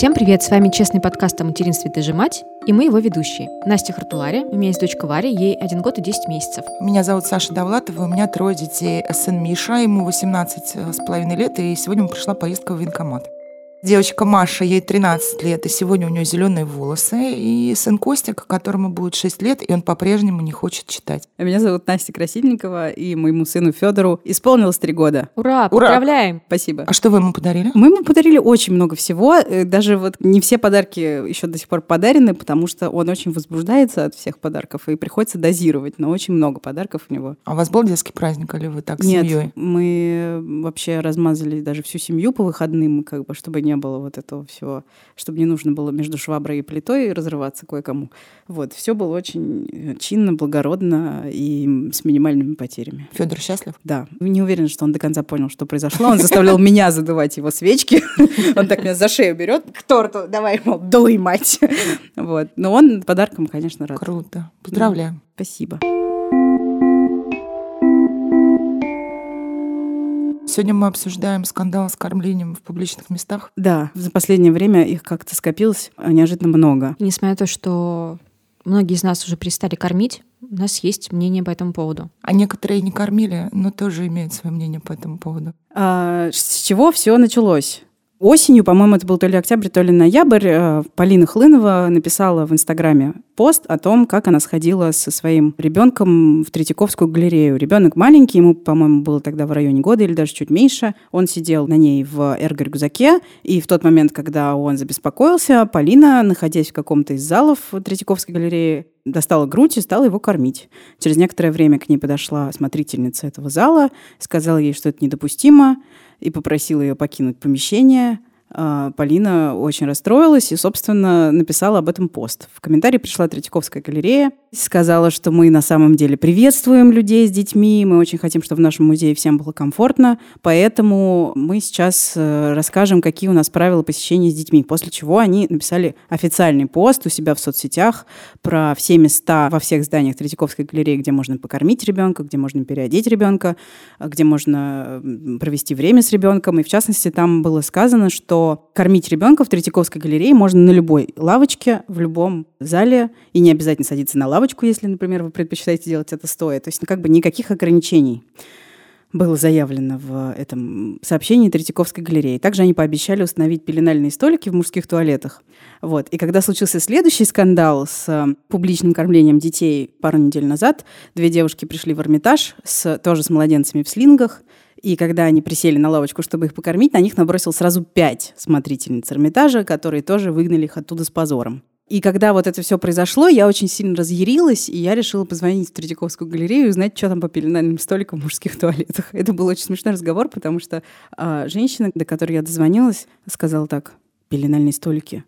Всем привет, с вами честный подкаст о материнстве «Ты мать» и мы его ведущие. Настя Хартулари, у меня есть дочка Варя, ей один год и 10 месяцев. Меня зовут Саша Давлатова, у меня трое детей. Сын Миша, ему 18 с половиной лет, и сегодня пришла поездка в военкомат. Девочка Маша, ей 13 лет, и сегодня у нее зеленые волосы. И сын Костик, которому будет 6 лет, и он по-прежнему не хочет читать. А меня зовут Настя Красильникова, и моему сыну Федору исполнилось 3 года. Ура, Ура! поздравляем! Спасибо. А что вы ему подарили? Мы ему подарили очень много всего. Э, даже вот не все подарки еще до сих пор подарены, потому что он очень возбуждается от всех подарков, и приходится дозировать, но очень много подарков у него. А у вас был детский праздник, или вы так с Нет, семьей? мы вообще размазали даже всю семью по выходным, как бы, чтобы не не было вот этого всего, чтобы не нужно было между шваброй и плитой разрываться кое-кому. Вот, все было очень э, чинно, благородно и с минимальными потерями. Федор счастлив? Да. Не уверен, что он до конца понял, что произошло. Он заставлял меня задувать его свечки. Он так меня за шею берет к торту, давай, мол, дуй, мать. Вот. Но он подарком, конечно, рад. Круто. Поздравляю. Спасибо. Сегодня мы обсуждаем скандал с кормлением в публичных местах. Да, за последнее время их как-то скопилось неожиданно много. Несмотря на то, что многие из нас уже перестали кормить, у нас есть мнение по этому поводу. А некоторые не кормили, но тоже имеют свое мнение по этому поводу. А, с чего все началось? Осенью, по-моему, это был то ли октябрь, то ли ноябрь, э, Полина Хлынова написала в Инстаграме пост о том, как она сходила со своим ребенком в Третьяковскую галерею. Ребенок маленький, ему, по-моему, было тогда в районе года или даже чуть меньше. Он сидел на ней в эрго-рюкзаке, и в тот момент, когда он забеспокоился, Полина, находясь в каком-то из залов Третьяковской галереи, достала грудь и стала его кормить. Через некоторое время к ней подошла смотрительница этого зала, сказала ей, что это недопустимо, и попросила ее покинуть помещение. А, Полина очень расстроилась и, собственно, написала об этом пост. В комментарии пришла Третьяковская галерея, сказала, что мы на самом деле приветствуем людей с детьми, мы очень хотим, чтобы в нашем музее всем было комфортно, поэтому мы сейчас э, расскажем, какие у нас правила посещения с детьми. После чего они написали официальный пост у себя в соцсетях про все места во всех зданиях Третьяковской галереи, где можно покормить ребенка, где можно переодеть ребенка, где можно провести время с ребенком. И в частности, там было сказано, что кормить ребенка в Третьяковской галерее можно на любой лавочке, в любом зале, и не обязательно садиться на лавочку, если, например, вы предпочитаете делать это стоя. То есть, ну, как бы никаких ограничений было заявлено в этом сообщении Третьяковской галереи. Также они пообещали установить пеленальные столики в мужских туалетах. Вот. И когда случился следующий скандал с э, публичным кормлением детей пару недель назад, две девушки пришли в Эрмитаж с, тоже с младенцами в слингах, и когда они присели на лавочку, чтобы их покормить, на них набросил сразу пять смотрительниц Эрмитажа, которые тоже выгнали их оттуда с позором. И когда вот это все произошло, я очень сильно разъярилась, и я решила позвонить в Третьяковскую галерею и узнать, что там по пеленальным столикам в мужских туалетах. Это был очень смешной разговор, потому что а, женщина, до которой я дозвонилась, сказала так, пеленальные столики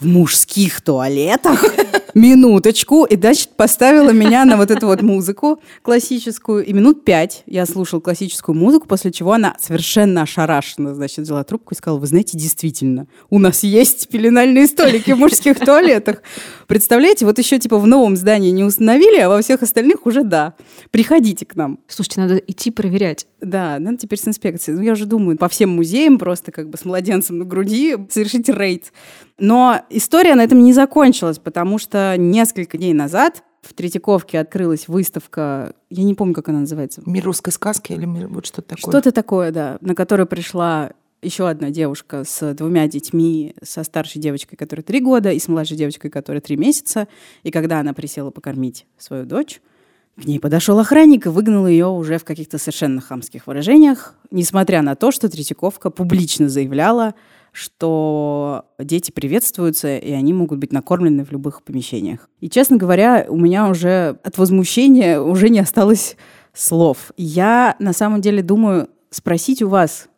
в мужских туалетах? минуточку, и дальше поставила меня на вот эту вот музыку классическую. И минут пять я слушал классическую музыку, после чего она совершенно ошарашена, значит, взяла трубку и сказала, вы знаете, действительно, у нас есть пеленальные столики в мужских туалетах. Представляете, вот еще типа в новом здании не установили, а во всех остальных уже да. Приходите к нам. Слушайте, надо идти проверять. Да, надо теперь с инспекцией. Ну, я уже думаю, по всем музеям просто как бы с младенцем на груди совершить рейд. Но история на этом не закончилась, потому что несколько дней назад в Третьяковке открылась выставка, я не помню, как она называется. «Мир русской сказки» или мир, вот что-то такое? Что-то такое, да, на которую пришла еще одна девушка с двумя детьми, со старшей девочкой, которая три года, и с младшей девочкой, которая три месяца. И когда она присела покормить свою дочь, к ней подошел охранник и выгнал ее уже в каких-то совершенно хамских выражениях, несмотря на то, что Третьяковка публично заявляла, что дети приветствуются, и они могут быть накормлены в любых помещениях. И, честно говоря, у меня уже от возмущения уже не осталось слов. Я на самом деле думаю спросить у вас,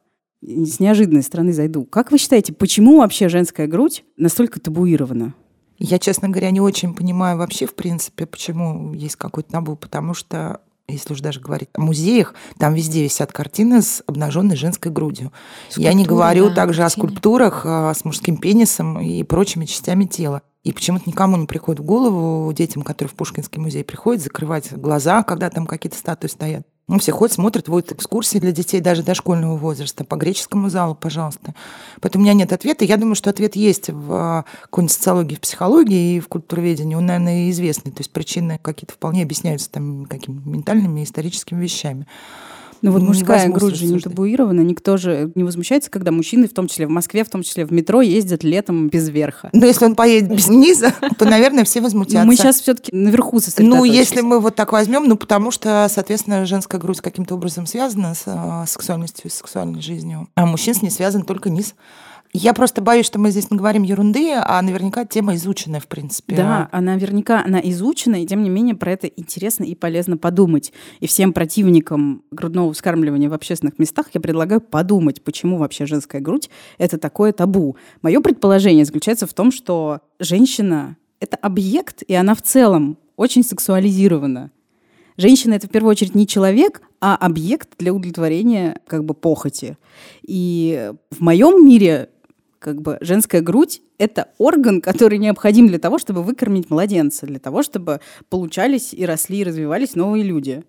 с неожиданной стороны зайду, как вы считаете, почему вообще женская грудь настолько табуирована? Я, честно говоря, не очень понимаю вообще, в принципе, почему есть какой-то табу, потому что если уж даже говорить о музеях, там везде висят картины с обнаженной женской грудью. Скульптура, Я не говорю да, также о скульптурах а, с мужским пенисом и прочими частями тела. И почему-то никому не приходит в голову детям, которые в Пушкинский музей приходят, закрывать глаза, когда там какие-то статуи стоят. Ну, все ходят, смотрят, вот экскурсии для детей даже дошкольного возраста по греческому залу, пожалуйста. Поэтому у меня нет ответа. Я думаю, что ответ есть в какой-нибудь социологии, в психологии и в культуроведении. Он, наверное, известный. То есть причины какие-то вполне объясняются там какими-то ментальными, историческими вещами. Ну вот мужская грудь же не табуирована, никто же не возмущается, когда мужчины, в том числе в Москве, в том числе в метро, ездят летом без верха. Но если он поедет без низа, то, наверное, все возмутятся. Мы сейчас все-таки наверху Ну, если мы вот так возьмем, ну, потому что, соответственно, женская грудь каким-то образом связана с а, сексуальностью, с сексуальной жизнью, а мужчин с ней связан только низ. Я просто боюсь, что мы здесь наговорим ерунды, а наверняка тема изученная, в принципе. Да, а наверняка она изучена, и тем не менее про это интересно и полезно подумать. И всем противникам грудного вскармливания в общественных местах я предлагаю подумать, почему вообще женская грудь — это такое табу. Мое предположение заключается в том, что женщина — это объект, и она в целом очень сексуализирована. Женщина — это в первую очередь не человек, а объект для удовлетворения как бы похоти. И в моем мире как бы женская грудь – это орган, который необходим для того, чтобы выкормить младенца, для того, чтобы получались и росли и развивались новые люди.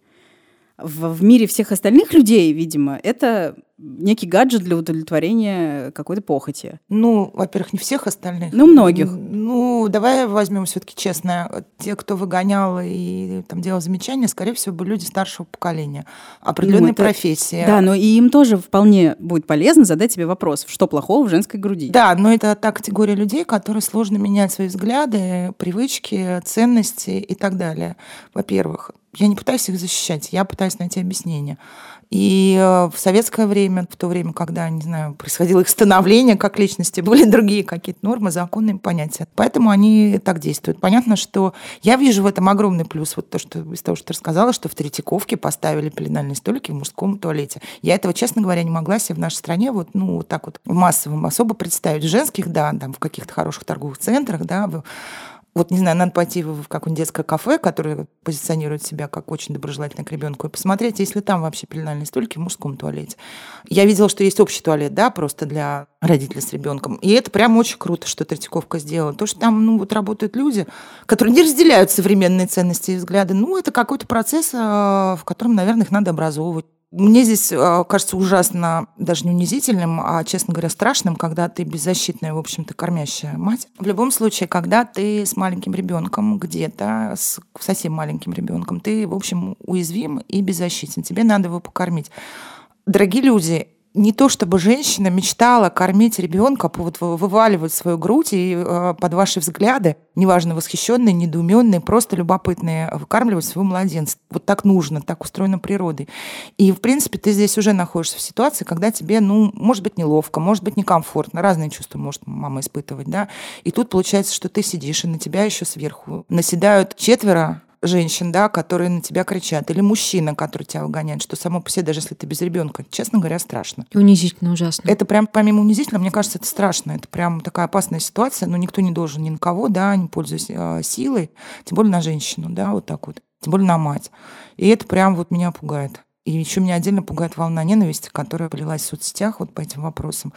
В, в мире всех остальных людей, видимо, это некий гаджет для удовлетворения какой-то похоти. Ну, во-первых, не всех остальных. Ну, многих. Ну, давай возьмем все-таки честно. Те, кто выгонял и там делал замечания, скорее всего, были люди старшего поколения. Определенной ну, это... профессии. Да, но и им тоже вполне будет полезно задать себе вопрос, что плохого в женской груди. Да, но это та категория людей, которые сложно менять свои взгляды, привычки, ценности и так далее. Во-первых я не пытаюсь их защищать, я пытаюсь найти объяснение. И э, в советское время, в то время, когда, не знаю, происходило их становление как личности, были другие какие-то нормы, законы, понятия. Поэтому они так действуют. Понятно, что я вижу в этом огромный плюс. Вот то, что из того, что ты рассказала, что в Третьяковке поставили пеленальные столики в мужском туалете. Я этого, честно говоря, не могла себе в нашей стране вот, ну, вот так вот в массовом особо представить. Женских, да, там в каких-то хороших торговых центрах, да, вот, не знаю, надо пойти в какое-нибудь детское кафе, которое позиционирует себя как очень доброжелательное к ребенку, и посмотреть, если там вообще пеленальные столики в мужском туалете. Я видела, что есть общий туалет, да, просто для родителей с ребенком. И это прям очень круто, что Третьяковка сделала. То, что там, ну, вот работают люди, которые не разделяют современные ценности и взгляды, ну, это какой-то процесс, а, в котором, наверное, их надо образовывать. Мне здесь а, кажется ужасно, даже не унизительным, а, честно говоря, страшным, когда ты беззащитная, в общем-то, кормящая мать. В любом случае, когда ты с маленьким ребенком где-то, с совсем маленьким ребенком, ты, в общем, уязвим и беззащитен. Тебе надо его покормить. Дорогие люди, не то чтобы женщина мечтала кормить ребенка, вот вываливать свою грудь и э, под ваши взгляды, неважно, восхищенные, недоуменные, просто любопытные, выкармливать своего младенца. Вот так нужно, так устроена природой. И, в принципе, ты здесь уже находишься в ситуации, когда тебе, ну, может быть, неловко, может быть, некомфортно, разные чувства может мама испытывать, да. И тут получается, что ты сидишь, и на тебя еще сверху наседают четверо женщин, да, которые на тебя кричат, или мужчина, который тебя выгоняет, что само по себе, даже если ты без ребенка, честно говоря, страшно. И унизительно ужасно. Это прям помимо унизительно, мне кажется, это страшно. Это прям такая опасная ситуация, но никто не должен ни на кого, да, не пользуясь э, силой, тем более на женщину, да, вот так вот, тем более на мать. И это прям вот меня пугает. И еще меня отдельно пугает волна ненависти, которая полилась в соцсетях вот по этим вопросам.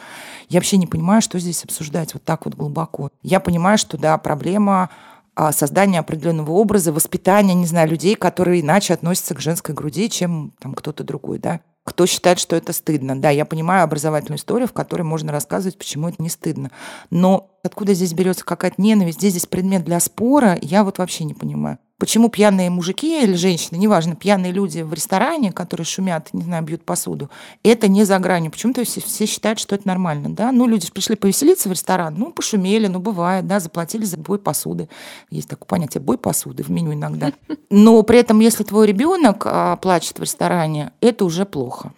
Я вообще не понимаю, что здесь обсуждать вот так вот глубоко. Я понимаю, что да, проблема а, создания определенного образа, воспитания, не знаю, людей, которые иначе относятся к женской груди, чем там кто-то другой, да. Кто считает, что это стыдно? Да, я понимаю образовательную историю, в которой можно рассказывать, почему это не стыдно. Но откуда здесь берется какая-то ненависть? Здесь здесь предмет для спора, я вот вообще не понимаю. Почему пьяные мужики или женщины, неважно, пьяные люди в ресторане, которые шумят, не знаю, бьют посуду, это не за гранью. Почему-то все, все считают, что это нормально, да? Ну, люди пришли повеселиться в ресторан, ну, пошумели, ну, бывает, да, заплатили за бой посуды. Есть такое понятие бой посуды в меню иногда. Но при этом, если твой ребенок а, плачет в ресторане, это уже плохо.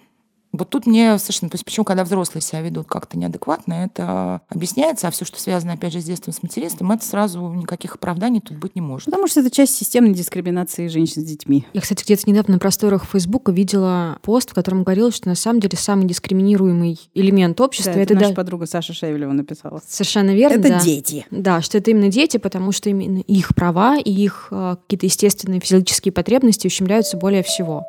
Вот тут мне совершенно... То есть почему, когда взрослые себя ведут как-то неадекватно, это объясняется, а все, что связано, опять же, с детством, с материнством, это сразу никаких оправданий тут быть не может. Потому что это часть системной дискриминации женщин с детьми. Я, кстати, где-то недавно на просторах Фейсбука видела пост, в котором говорилось, что на самом деле самый дискриминируемый элемент общества... Да, это, это наша да... подруга Саша Шевелева написала. Совершенно верно, Это да. дети. Да, что это именно дети, потому что именно их права и их э, какие-то естественные физиологические потребности ущемляются более всего.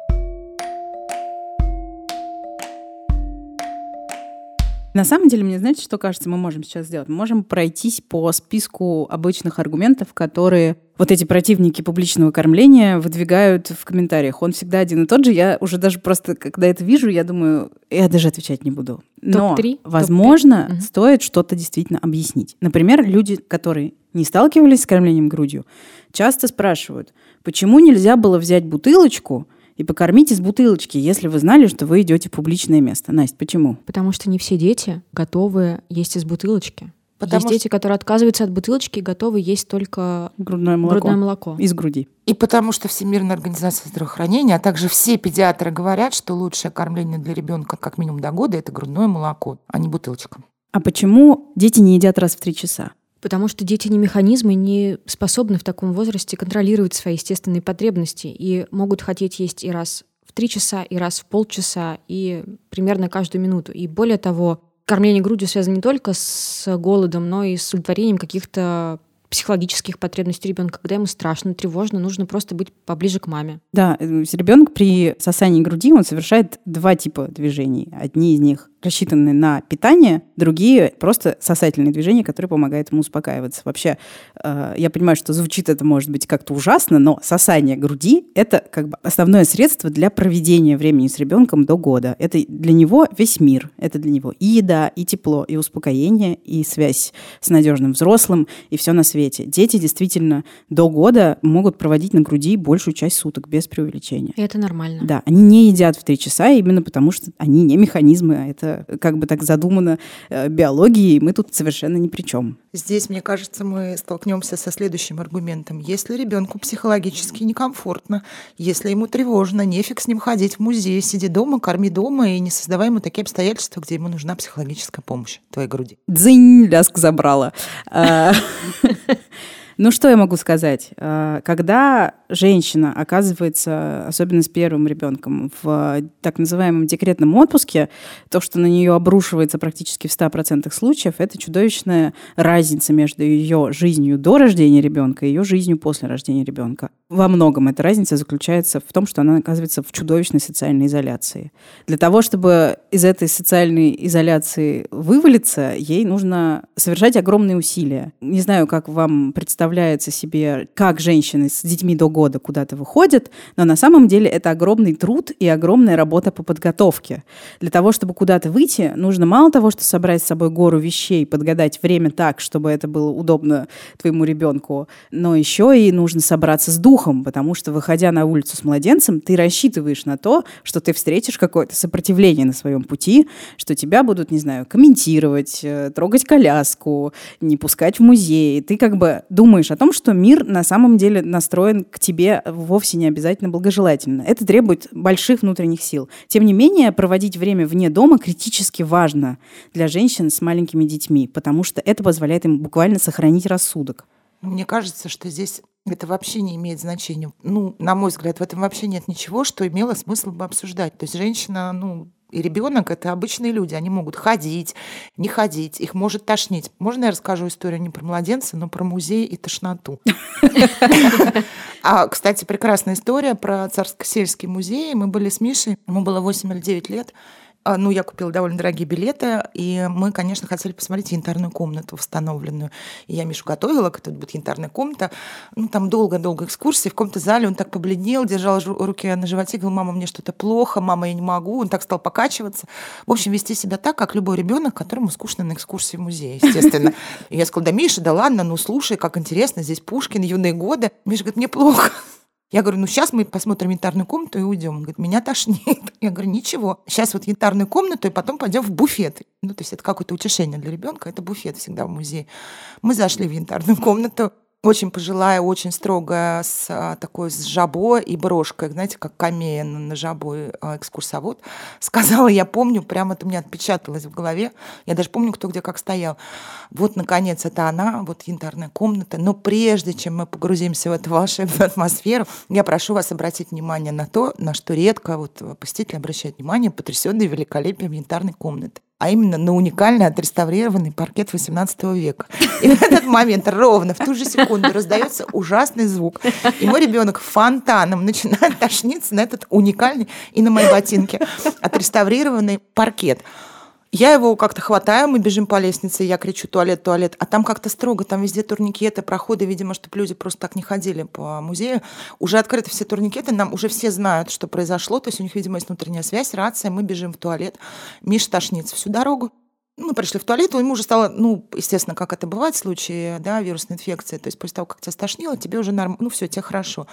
На самом деле, мне знаете, что кажется, мы можем сейчас сделать? Мы можем пройтись по списку обычных аргументов, которые вот эти противники публичного кормления выдвигают в комментариях. Он всегда один и тот же. Я уже даже просто, когда это вижу, я думаю, я даже отвечать не буду. Но, Топ-3? возможно, Топ-5? Мгм. стоит что-то действительно объяснить. Например, люди, которые не сталкивались с кормлением грудью, часто спрашивают, почему нельзя было взять бутылочку и покормить из бутылочки, если вы знали, что вы идете в публичное место. Настя, почему? Потому что не все дети готовы есть из бутылочки. Потому Есть дети, которые отказываются от бутылочки и готовы есть только Грудное молоко. грудное молоко. Из груди. И потому что Всемирная организация здравоохранения, а также все педиатры говорят, что лучшее кормление для ребенка как минимум до года это грудное молоко, а не бутылочка. А почему дети не едят раз в три часа? Потому что дети не механизмы, не способны в таком возрасте контролировать свои естественные потребности и могут хотеть есть и раз в три часа, и раз в полчаса, и примерно каждую минуту. И более того, кормление грудью связано не только с голодом, но и с удовлетворением каких-то психологических потребностей ребенка. Когда ему страшно, тревожно, нужно просто быть поближе к маме. Да, ребенок при сосании груди он совершает два типа движений. Одни из них рассчитаны на питание, другие просто сосательные движения, которые помогают ему успокаиваться. Вообще, э, я понимаю, что звучит это может быть как-то ужасно, но сосание груди – это как бы основное средство для проведения времени с ребенком до года. Это для него весь мир. Это для него и еда, и тепло, и успокоение, и связь с надежным взрослым, и все на свете. Дети действительно до года могут проводить на груди большую часть суток без преувеличения. И это нормально. Да, они не едят в три часа именно потому, что они не механизмы, а это как бы так задумано э, биологией, и мы тут совершенно ни при чем. Здесь, мне кажется, мы столкнемся со следующим аргументом. Если ребенку психологически некомфортно, если ему тревожно, нефиг с ним ходить в музей, сиди дома, корми дома и не создавай ему такие обстоятельства, где ему нужна психологическая помощь твоей груди. Дзынь, ляск забрала. Ну, что я могу сказать? А, Когда женщина оказывается, особенно с первым ребенком, в так называемом декретном отпуске, то, что на нее обрушивается практически в 100% случаев, это чудовищная разница между ее жизнью до рождения ребенка и ее жизнью после рождения ребенка. Во многом эта разница заключается в том, что она оказывается в чудовищной социальной изоляции. Для того, чтобы из этой социальной изоляции вывалиться, ей нужно совершать огромные усилия. Не знаю, как вам представляется себе, как женщины с детьми до года куда-то выходят, но на самом деле это огромный труд и огромная работа по подготовке. Для того, чтобы куда-то выйти, нужно мало того, что собрать с собой гору вещей, подгадать время так, чтобы это было удобно твоему ребенку, но еще и нужно собраться с духом, потому что, выходя на улицу с младенцем, ты рассчитываешь на то, что ты встретишь какое-то сопротивление на своем пути, что тебя будут, не знаю, комментировать, э, трогать коляску, не пускать в музей. Ты как бы думаешь о том, что мир на самом деле настроен к тебе вовсе не обязательно благожелательно. Это требует больших внутренних сил. Тем не менее, проводить время вне дома критически важно для женщин с маленькими детьми, потому что это позволяет им буквально сохранить рассудок. Мне кажется, что здесь это вообще не имеет значения. Ну, на мой взгляд, в этом вообще нет ничего, что имело смысл бы обсуждать. То есть женщина, ну, и ребенок это обычные люди, они могут ходить, не ходить, их может тошнить. Можно я расскажу историю не про младенца, но про музей и тошноту? А, кстати, прекрасная история про Царско-сельский музей. Мы были с Мишей, ему было 8 или 9 лет. А, Ну, я купила довольно дорогие билеты, и мы, конечно, хотели посмотреть янтарную комнату восстановленную. И я Мишу готовила, как тут будет янтарная комната. Ну, там долго-долго экскурсии. В каком-то зале он так побледнел, держал руки на животе, говорил, мама, мне что-то плохо, мама, я не могу. Он так стал покачиваться. В общем, вести себя так, как любой ребенок, которому скучно на экскурсии в музее, естественно. И я сказала, да, Миша, да ладно, ну слушай, как интересно, здесь Пушкин, юные годы. Миша говорит, мне плохо. Я говорю, ну сейчас мы посмотрим янтарную комнату и уйдем. Он говорит, меня тошнит. Я говорю, ничего. Сейчас вот янтарную комнату и потом пойдем в буфет. Ну, то есть это какое-то утешение для ребенка. Это буфет всегда в музее. Мы зашли в янтарную комнату. Очень пожилая, очень строгая, с а, такой с жабо и брошкой, знаете, как камея на, на жабо а, экскурсовод. Сказала, я помню, прямо это меня отпечаталось в голове. Я даже помню, кто где как стоял. Вот, наконец, это она, вот янтарная комната. Но прежде чем мы погрузимся в эту волшебную атмосферу, я прошу вас обратить внимание на то, на что редко вот посетители обращают внимание, потрясенные великолепием янтарной комнаты а именно на уникальный отреставрированный паркет XVIII века. И в этот момент ровно в ту же секунду раздается ужасный звук. И мой ребенок фонтаном начинает тошниться на этот уникальный и на мои ботинки отреставрированный паркет. Я его как-то хватаю, мы бежим по лестнице, я кричу туалет, туалет, а там как-то строго, там везде турникеты, проходы, видимо, чтобы люди просто так не ходили по музею. Уже открыты все турникеты, нам уже все знают, что произошло, то есть у них, видимо, есть внутренняя связь, рация, мы бежим в туалет. Миша тошнится всю дорогу. Мы пришли в туалет, ему уже стало, ну, естественно, как это бывает в случае да, вирусной инфекции. То есть после того, как тебя стошнило, тебе уже норм... ну, все, тебе хорошо.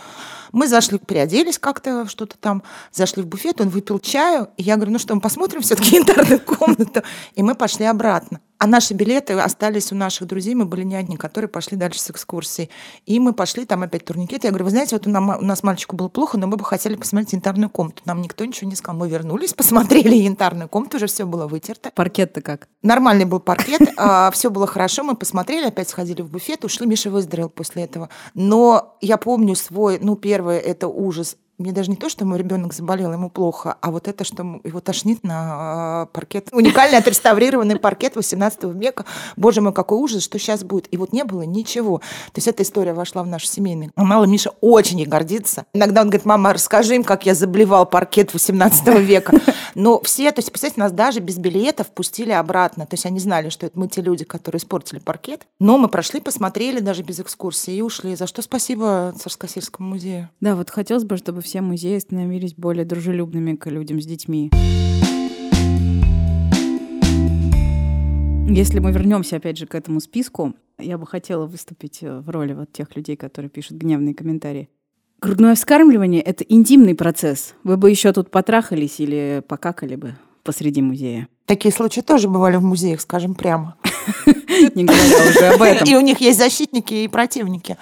Мы зашли, переоделись как-то, что-то там, зашли в буфет, он выпил чаю, и я говорю, ну что, мы посмотрим все-таки янтарную комнату. И мы пошли обратно. А наши билеты остались у наших друзей, мы были не одни, которые пошли дальше с экскурсией. И мы пошли, там опять турникет. Я говорю, вы знаете, вот у, нам, у нас мальчику было плохо, но мы бы хотели посмотреть янтарную комнату. Нам никто ничего не сказал. Мы вернулись, посмотрели янтарную комнату, уже все было вытерто. Паркет-то как? Нормальный был паркет, а, все было хорошо, мы посмотрели, опять сходили в буфет, ушли, Миша выздоровел после этого. Но я помню свой, ну, первое, это ужас мне даже не то, что мой ребенок заболел, ему плохо, а вот это, что его тошнит на а, паркет. Уникальный отреставрированный паркет 18 века. Боже мой, какой ужас, что сейчас будет. И вот не было ничего. То есть эта история вошла в наш семейный. Мало Миша очень ей гордится. Иногда он говорит, мама, расскажи им, как я заблевал паркет 18 века. Но все, то есть, представьте, нас даже без билетов пустили обратно. То есть они знали, что это мы те люди, которые испортили паркет. Но мы прошли, посмотрели даже без экскурсии и ушли. За что спасибо Царскосельскому музею. Да, вот хотелось бы, чтобы все музеи становились более дружелюбными к людям с детьми. Если мы вернемся опять же к этому списку, я бы хотела выступить э, в роли вот тех людей, которые пишут гневные комментарии. Грудное вскармливание — это интимный процесс. Вы бы еще тут потрахались или покакали бы посреди музея. Такие случаи тоже бывали в музеях, скажем прямо. Не говоря уже об этом. И у них есть защитники и противники.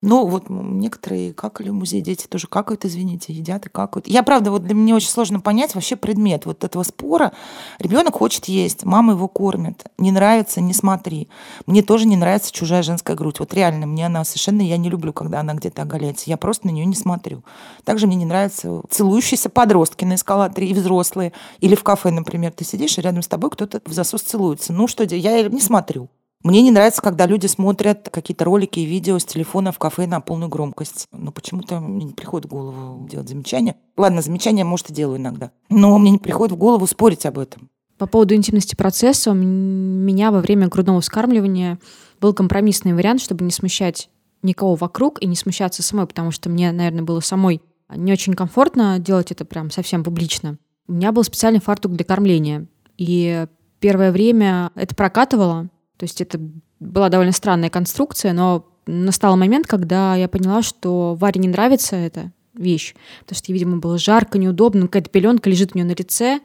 Ну, вот некоторые какали в музее, дети тоже какают, извините, едят и какают. Я, правда, вот для меня очень сложно понять вообще предмет вот этого спора. Ребенок хочет есть, мама его кормит. Не нравится, не смотри. Мне тоже не нравится чужая женская грудь. Вот реально, мне она совершенно, я не люблю, когда она где-то оголяется. Я просто на нее не смотрю. Также мне не нравятся целующиеся подростки на эскалаторе и взрослые. Или в кафе, например, ты сидишь, и рядом с тобой кто-то в засос целуется. Ну что, я не смотрю. Мне не нравится, когда люди смотрят какие-то ролики и видео с телефона в кафе на полную громкость. Но почему-то мне не приходит в голову делать замечания. Ладно, замечания, может, и делаю иногда. Но мне не приходит в голову спорить об этом. По поводу интимности процесса, у меня во время грудного вскармливания был компромиссный вариант, чтобы не смущать никого вокруг и не смущаться самой, потому что мне, наверное, было самой не очень комфортно делать это прям совсем публично. У меня был специальный фартук для кормления. И первое время это прокатывало, то есть это была довольно странная конструкция, но настал момент, когда я поняла, что Варе не нравится эта вещь, потому что ей, видимо, было жарко, неудобно, какая-то пеленка лежит у нее на лице,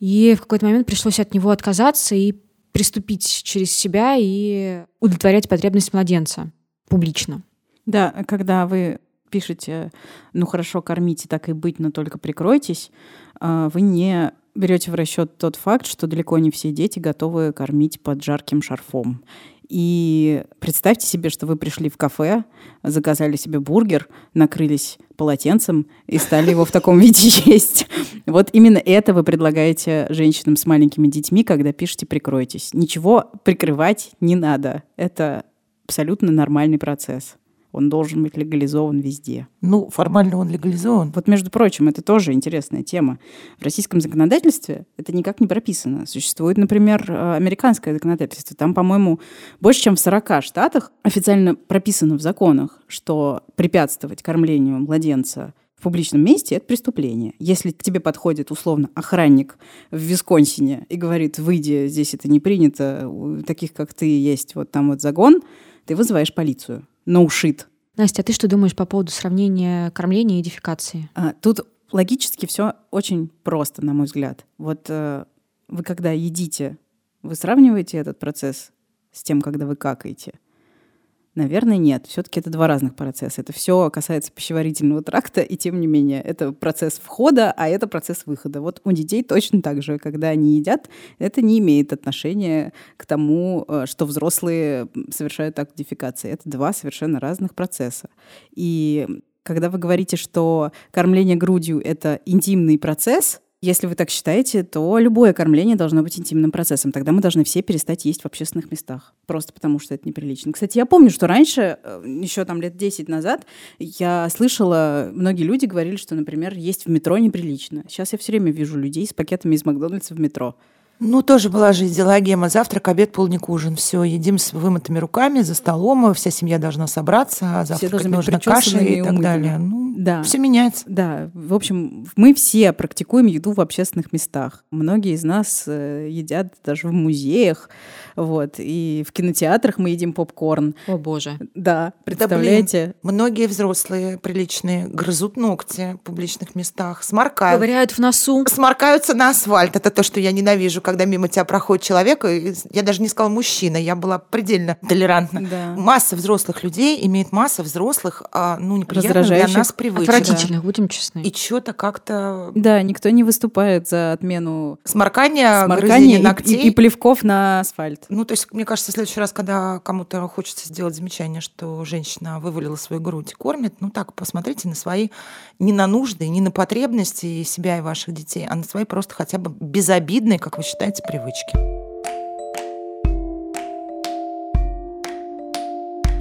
и в какой-то момент пришлось от него отказаться и приступить через себя и удовлетворять потребность младенца публично. Да, когда вы пишете, ну хорошо, кормите, так и быть, но только прикройтесь, а, вы не берете в расчет тот факт, что далеко не все дети готовы кормить под жарким шарфом. И представьте себе, что вы пришли в кафе, заказали себе бургер, накрылись полотенцем и стали его в таком виде есть. Вот именно это вы предлагаете женщинам с маленькими детьми, когда пишете «прикройтесь». Ничего прикрывать не надо. Это абсолютно нормальный процесс он должен быть легализован везде. Ну, формально он легализован. Вот, между прочим, это тоже интересная тема. В российском законодательстве это никак не прописано. Существует, например, э, американское законодательство. Там, по-моему, больше, чем в 40 штатах официально прописано в законах, что препятствовать кормлению младенца в публичном месте – это преступление. Если к тебе подходит, условно, охранник в Висконсине и говорит, выйди, здесь это не принято, у таких, как ты, есть вот там вот загон, ты вызываешь полицию no shit. Настя, а ты что думаешь по поводу сравнения кормления и дефекации? А, тут логически все очень просто, на мой взгляд. Вот э, вы когда едите, вы сравниваете этот процесс с тем, когда вы какаете? Наверное, нет. Все-таки это два разных процесса. Это все касается пищеварительного тракта, и тем не менее, это процесс входа, а это процесс выхода. Вот у детей точно так же. Когда они едят, это не имеет отношения к тому, э, что взрослые совершают акт дефекации. Это два совершенно разных процесса. И когда вы говорите, что кормление грудью — это интимный процесс, если вы так считаете, то любое кормление должно быть интимным процессом. Тогда мы должны все перестать есть в общественных местах. Просто потому, что это неприлично. Кстати, я помню, что раньше, э, еще там лет 10 назад, я слышала, многие люди говорили, что, например, есть в метро неприлично. Сейчас я все время вижу людей с пакетами из Макдональдса в метро. Ну, тоже была же идеологема. Завтрак, обед, полник, ужин. Все, едим с вымытыми руками за столом, вся семья должна собраться, а завтракать нужно каши и так далее. Ну, да. все меняется. Да, в общем, мы все практикуем еду в общественных местах. Многие из нас э, едят даже в музеях, вот, и в кинотеатрах мы едим попкорн. О, боже. Да, представляете? Да, блин, многие взрослые, приличные, грызут ногти в публичных местах, сморкают. Ковыряют в носу. Сморкаются на асфальт. Это то, что я ненавижу, когда мимо тебя проходит человек, и я даже не сказала мужчина, я была предельно толерантна. Да. Масса взрослых людей имеет масса взрослых, а, ну, неприятных для нас привычек. Отвратительных, да. будем честны. И что-то как-то... Да, никто не выступает за отмену... Сморкания, Сморкания ногтей. И, и, и плевков на асфальт. Ну, то есть, мне кажется, в следующий раз, когда кому-то хочется сделать замечание, что женщина вывалила свою грудь и кормит, ну так, посмотрите на свои, не на нужды, не на потребности себя и ваших детей, а на свои просто хотя бы безобидные, как вы считаете, привычки.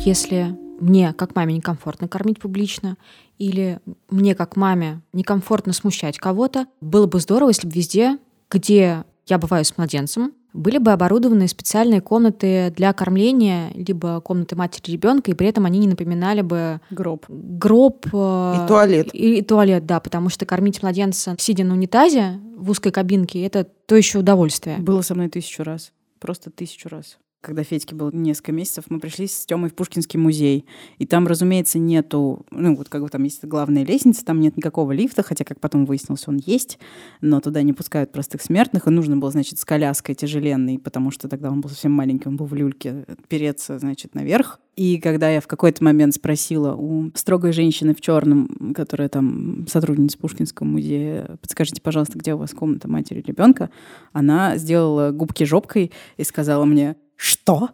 Если мне, как маме, некомфортно кормить публично, или мне, как маме, некомфортно смущать кого-то, было бы здорово, если бы везде, где я бываю с младенцем, были бы оборудованы специальные комнаты для кормления, либо комнаты матери ребенка, и при этом они не напоминали бы гроб. Гроб. Э, и туалет. И, и туалет, да, потому что кормить младенца, сидя на унитазе в узкой кабинке, это то еще удовольствие. Было со мной тысячу раз. Просто тысячу раз когда Федьке было несколько месяцев, мы пришли с Тёмой в Пушкинский музей. И там, разумеется, нету... Ну, вот как бы там есть главная лестница, там нет никакого лифта, хотя, как потом выяснилось, он есть, но туда не пускают простых смертных, и нужно было, значит, с коляской тяжеленной, потому что тогда он был совсем маленький, он был в люльке, переться, значит, наверх. И когда я в какой-то момент спросила у строгой женщины в черном, которая там сотрудница Пушкинского музея, подскажите, пожалуйста, где у вас комната матери ребенка, она сделала губки жопкой и сказала мне, что?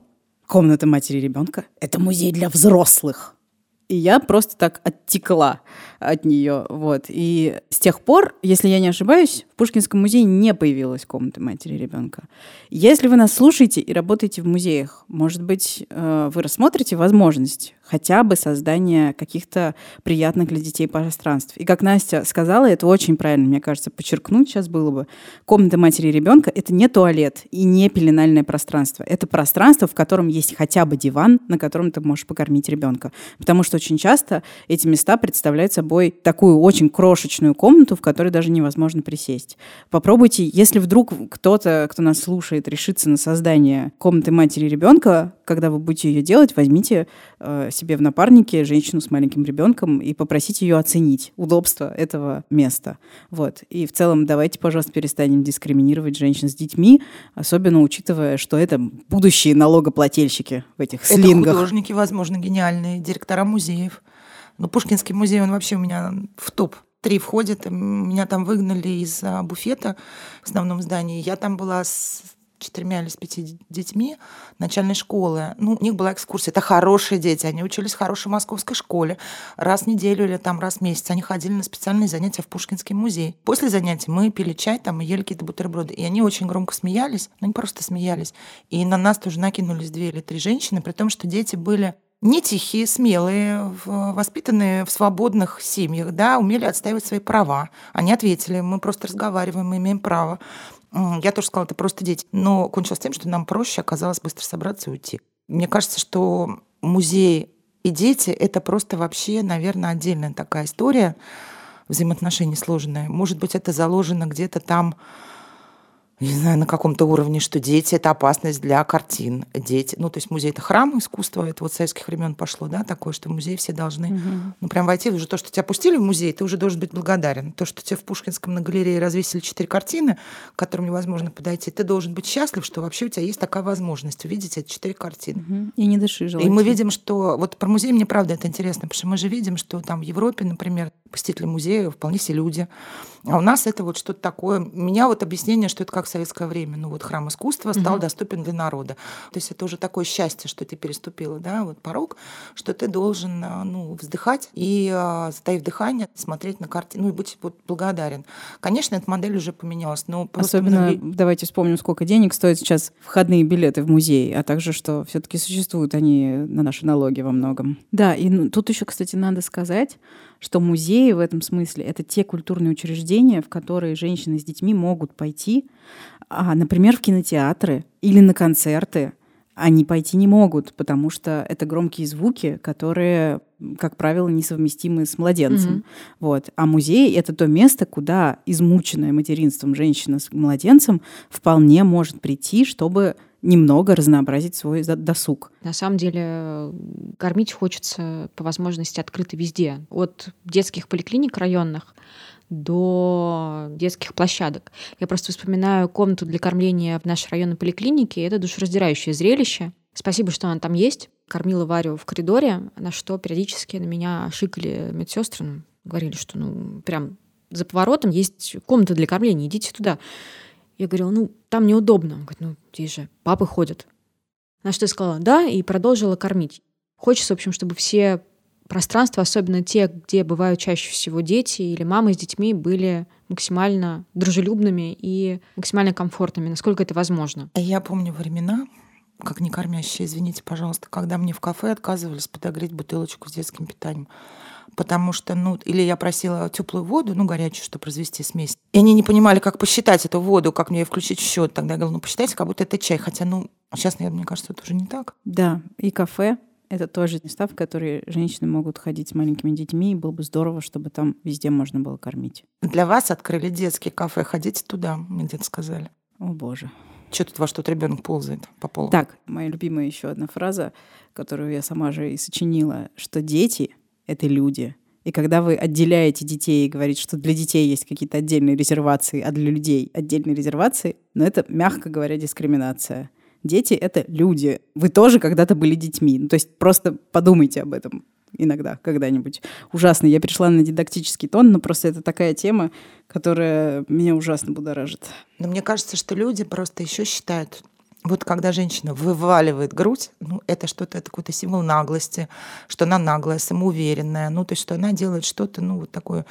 Комната матери ребенка? Это музей для взрослых. И я просто так оттекла от нее. Вот. И с тех пор, если я не ошибаюсь, в Пушкинском музее не появилась комната матери ребенка. Если вы нас слушаете и работаете в музеях, может быть, э, вы рассмотрите возможность хотя бы создания каких-то приятных для детей пространств. И как Настя сказала, это очень правильно, мне кажется, подчеркнуть сейчас было бы. Комната матери ребенка — это не туалет и не пеленальное пространство. Это пространство, в котором есть хотя бы диван, на котором ты можешь покормить ребенка. Потому что очень часто эти места представляют собой такую очень крошечную комнату, в которой даже невозможно присесть. Попробуйте, если вдруг кто-то, кто нас слушает, решится на создание комнаты матери ребенка, когда вы будете ее делать, возьмите э, себе в напарнике женщину с маленьким ребенком и попросите ее оценить удобство этого места. Вот. И в целом давайте, пожалуйста, перестанем дискриминировать женщин с детьми, особенно учитывая, что это будущие налогоплательщики в этих слингах. Это художники, возможно, гениальные, директора музеев. Но Пушкинский музей, он вообще у меня в топ три входит. Меня там выгнали из буфета в основном здании. Я там была с четырьмя или с пяти детьми начальной школы. Ну, у них была экскурсия. Это хорошие дети. Они учились в хорошей московской школе. Раз в неделю или там раз в месяц они ходили на специальные занятия в Пушкинский музей. После занятий мы пили чай там и ели какие-то бутерброды. И они очень громко смеялись. Ну, они просто смеялись. И на нас тоже накинулись две или три женщины, при том, что дети были не тихие, смелые, воспитанные в свободных семьях, да, умели отстаивать свои права. Они ответили, мы просто разговариваем, мы имеем право. Я тоже сказала, это просто дети. Но кончилось тем, что нам проще оказалось быстро собраться и уйти. Мне кажется, что музей и дети — это просто вообще, наверное, отдельная такая история, взаимоотношений сложная. Может быть, это заложено где-то там не знаю, на каком-то уровне, что дети — это опасность для картин. Дети, ну, то есть музей — это храм искусства, это вот с советских времен пошло, да, такое, что в музей все должны, угу. ну, прям войти, уже то, что тебя пустили в музей, ты уже должен быть благодарен. То, что тебе в Пушкинском на галерее развесили четыре картины, к которым невозможно подойти, ты должен быть счастлив, что вообще у тебя есть такая возможность увидеть эти четыре картины. Угу. И не дыши, желательно. И мы видим, что... Вот про музей мне правда это интересно, потому что мы же видим, что там в Европе, например, посетители музея вполне себе люди. А у нас это вот что-то такое. У меня вот объяснение, что это как в советское время. Ну вот храм искусства стал угу. доступен для народа. То есть это уже такое счастье, что ты переступила, да, вот порог, что ты должен, а, ну, вздыхать и, а, затаив дыхание, смотреть на картину, ну и быть вот благодарен. Конечно, эта модель уже поменялась, но Особенно, многие... давайте вспомним, сколько денег стоят сейчас входные билеты в музей, а также, что все таки существуют они на наши налоги во многом. Да, и ну, тут еще, кстати, надо сказать, что музей музеи в этом смысле — это те культурные учреждения, в которые женщины с детьми могут пойти, а, например, в кинотеатры или на концерты, они пойти не могут, потому что это громкие звуки, которые, как правило, несовместимы с младенцем. Mm-hmm. Вот. А музей — это то место, куда измученная материнством женщина с младенцем вполне может прийти, чтобы немного разнообразить свой досуг. На самом деле кормить хочется по возможности открыто везде. От детских поликлиник районных до детских площадок. Я просто вспоминаю комнату для кормления в нашей районной поликлинике. Это душераздирающее зрелище. Спасибо, что она там есть. Кормила Варю в коридоре, на что периодически на меня шикали медсестры. Ну, говорили, что ну прям за поворотом есть комната для кормления, идите туда. Я говорила, ну, там неудобно. Он говорит, ну, здесь же папы ходят. На что я сказала, да, и продолжила кормить. Хочется, в общем, чтобы все пространства, особенно те, где бывают чаще всего дети или мамы с детьми, были максимально дружелюбными и максимально комфортными, насколько это возможно. Я помню времена, как не кормящие, извините, пожалуйста, когда мне в кафе отказывались подогреть бутылочку с детским питанием. Потому что, ну, или я просила теплую воду, ну, горячую, чтобы развести смесь. И они не понимали, как посчитать эту воду, как мне ее включить в счет. Тогда я говорила, ну, посчитайте, как будто это чай. Хотя, ну, сейчас, мне кажется, это уже не так. Да, и кафе это тоже места, в которые женщины могут ходить с маленькими детьми, и было бы здорово, чтобы там везде можно было кормить. Для вас открыли детские кафе, ходите туда, мне где-то сказали. О боже. Что тут ваш тут ребенок ползает по полу? Так, моя любимая еще одна фраза, которую я сама же и сочинила, что дети — это люди. И когда вы отделяете детей и говорите, что для детей есть какие-то отдельные резервации, а для людей отдельные резервации, но ну, это, мягко говоря, дискриминация. Дети — это люди. Вы тоже когда-то были детьми. Ну, то есть просто подумайте об этом иногда, когда-нибудь. Ужасно. Я перешла на дидактический тон, но просто это такая тема, которая меня ужасно будоражит. Но мне кажется, что люди просто еще считают, вот когда женщина вываливает грудь, ну, это что-то, это какой-то символ наглости, что она наглая, самоуверенная, ну, то есть, что она делает что-то, ну, вот такое,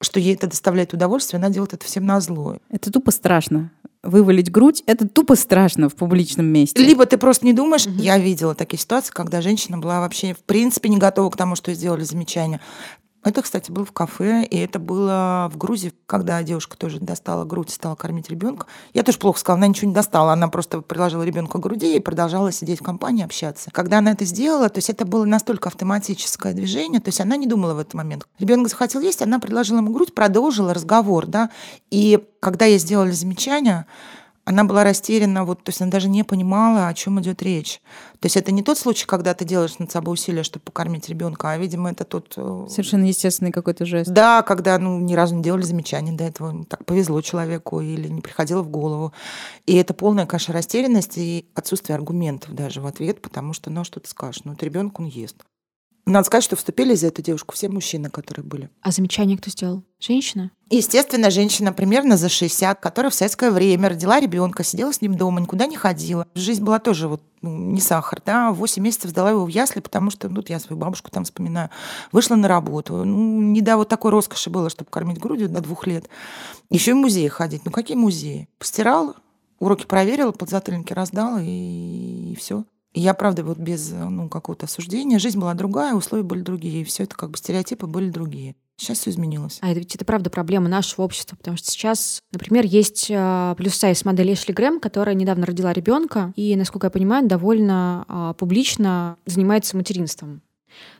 что ей это доставляет удовольствие, она делает это всем на зло. Это тупо страшно вывалить грудь, это тупо страшно в публичном месте. Либо ты просто не думаешь, угу. я видела такие ситуации, когда женщина была вообще в принципе не готова к тому, что сделали замечание. Это, кстати, было в кафе, и это было в Грузии, когда девушка тоже достала грудь стала кормить ребенка. Я тоже плохо сказала, она ничего не достала, она просто приложила ребенка к груди и продолжала сидеть в компании, общаться. Когда она это сделала, то есть это было настолько автоматическое движение, то есть она не думала в этот момент. Ребенок захотел есть, она предложила ему грудь, продолжила разговор, да. И когда ей сделали замечание, она была растеряна, вот, то есть она даже не понимала, о чем идет речь. То есть это не тот случай, когда ты делаешь над собой усилия, чтобы покормить ребенка, а, видимо, это тот... Э, Совершенно естественный какой-то жест. Да, когда ну, ни разу не делали замечания до этого, так повезло человеку или не приходило в голову. И это полная каша растерянности и отсутствие аргументов даже в ответ, потому что, ну, а что ты скажешь? Ну, это ребенок, он ест. Надо сказать, что вступили за эту девушку все мужчины, которые были. А замечание кто сделал? Женщина? Естественно, женщина примерно за 60, которая в советское время родила ребенка, сидела с ним дома, никуда не ходила. Жизнь была тоже вот ну, не сахар, да, 8 месяцев сдала его в ясли, потому что, ну, я свою бабушку там вспоминаю, вышла на работу. Ну, не до вот такой роскоши было, чтобы кормить грудью до двух лет. Еще и в музеи ходить. Ну, какие музеи? Постирала, уроки проверила, подзатыльники раздала, и, и все. Я, правда, вот без ну, какого-то осуждения, жизнь была другая, условия были другие, все это как бы стереотипы были другие. Сейчас все изменилось. А это ведь это правда проблема нашего общества, потому что сейчас, например, есть э, плюс-сайз модель Эшли Грэм, которая недавно родила ребенка и, насколько я понимаю, довольно э, публично занимается материнством.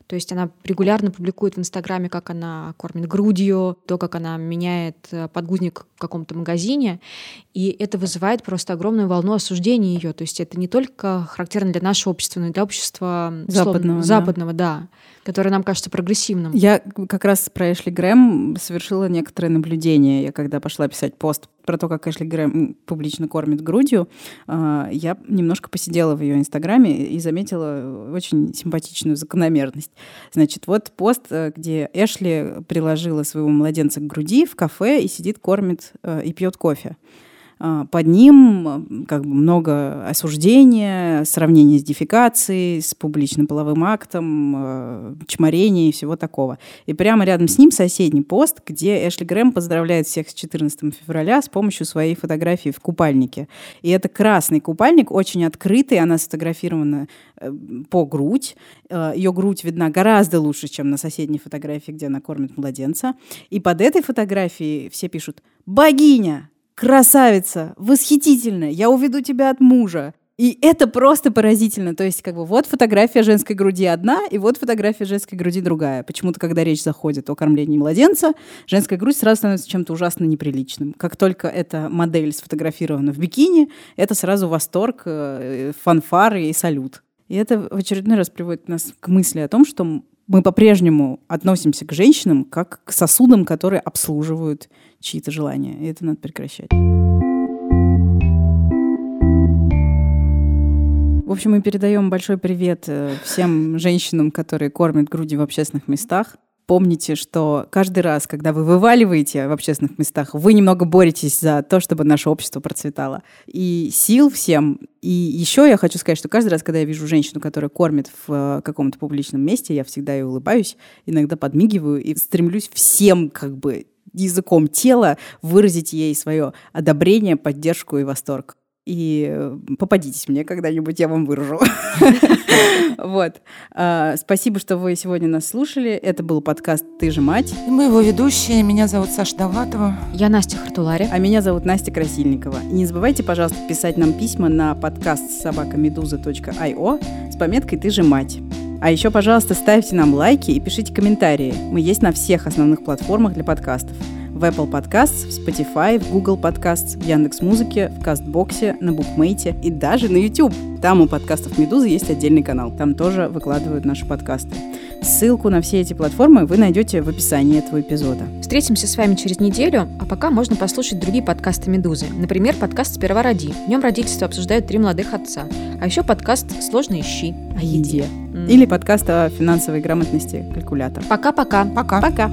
То есть она регулярно публикует в Инстаграме, как она кормит грудью, то, как она меняет э, подгузник каком-то магазине. И это вызывает просто огромную волну осуждения ее. То есть это не только характерно для нашего общества, но и для общества западного, условно, да. западного да, которое нам кажется прогрессивным. Я как раз про Эшли Грэм совершила некоторое наблюдение. Я когда пошла писать пост про то, как Эшли Грэм публично кормит грудью, а, я немножко посидела в ее инстаграме и заметила очень симпатичную закономерность. Значит, вот пост, э, где Эшли приложила своего младенца к груди в кафе и сидит, кормит и пьет кофе. А, под ним как бы много осуждения, сравнения с дефикацией, с публичным половым актом, э, чморения и всего такого. И прямо рядом с ним соседний пост, где Эшли Грэм поздравляет всех с 14 февраля с помощью своей фотографии в купальнике. И это красный купальник, очень открытый, она сфотографирована э, по грудь. Э, Ее грудь видна гораздо лучше, чем на соседней фотографии, где она кормит младенца. И под этой фотографией все пишут «Богиня! Красавица, восхитительная, я уведу тебя от мужа. И это просто поразительно. То есть, как бы, вот фотография женской груди одна, и вот фотография женской груди другая. Почему-то, когда речь заходит о кормлении младенца, женская грудь сразу становится чем-то ужасно неприличным. Как только эта модель сфотографирована в бикини, это сразу восторг, э, фанфары и салют. И это в очередной раз приводит нас к мысли о том, что мы по-прежнему относимся к женщинам как к сосудам, которые обслуживают чьи-то желания. И это надо прекращать. В общем, мы передаем большой привет э, всем женщинам, которые кормят груди в общественных местах. Помните, что каждый раз, когда вы вываливаете в общественных местах, вы немного боретесь за то, чтобы наше общество процветало. И сил всем. И еще я хочу сказать, что каждый раз, когда я вижу женщину, которая кормит в э, каком-то публичном месте, я всегда ей улыбаюсь, иногда подмигиваю и стремлюсь всем как бы языком тела выразить ей свое одобрение, поддержку и восторг и э, попадитесь мне когда-нибудь, я вам выражу. Вот. А, спасибо, что вы сегодня нас слушали. Это был подкаст «Ты же мать». мы его ведущие. Меня зовут Саша Довлатова. Я Настя Хартулари. А меня зовут Настя Красильникова. И не забывайте, пожалуйста, писать нам письма на подкаст собакамедуза.io с пометкой «Ты же мать». А еще, пожалуйста, ставьте нам лайки и пишите комментарии. Мы есть на всех основных платформах для подкастов в Apple Podcasts, в Spotify, в Google Podcasts, в Яндекс Музыке, в Кастбоксе, на Букмейте и даже на YouTube. Там у подкастов «Медузы» есть отдельный канал. Там тоже выкладывают наши подкасты. Ссылку на все эти платформы вы найдете в описании этого эпизода. Встретимся с вами через неделю, а пока можно послушать другие подкасты «Медузы». Например, подкаст «Сперва роди». В нем родительство обсуждают три молодых отца. А еще подкаст «Сложные щи» о еде. Или подкаст о финансовой грамотности «Калькулятор». Пока-пока. Пока. Пока.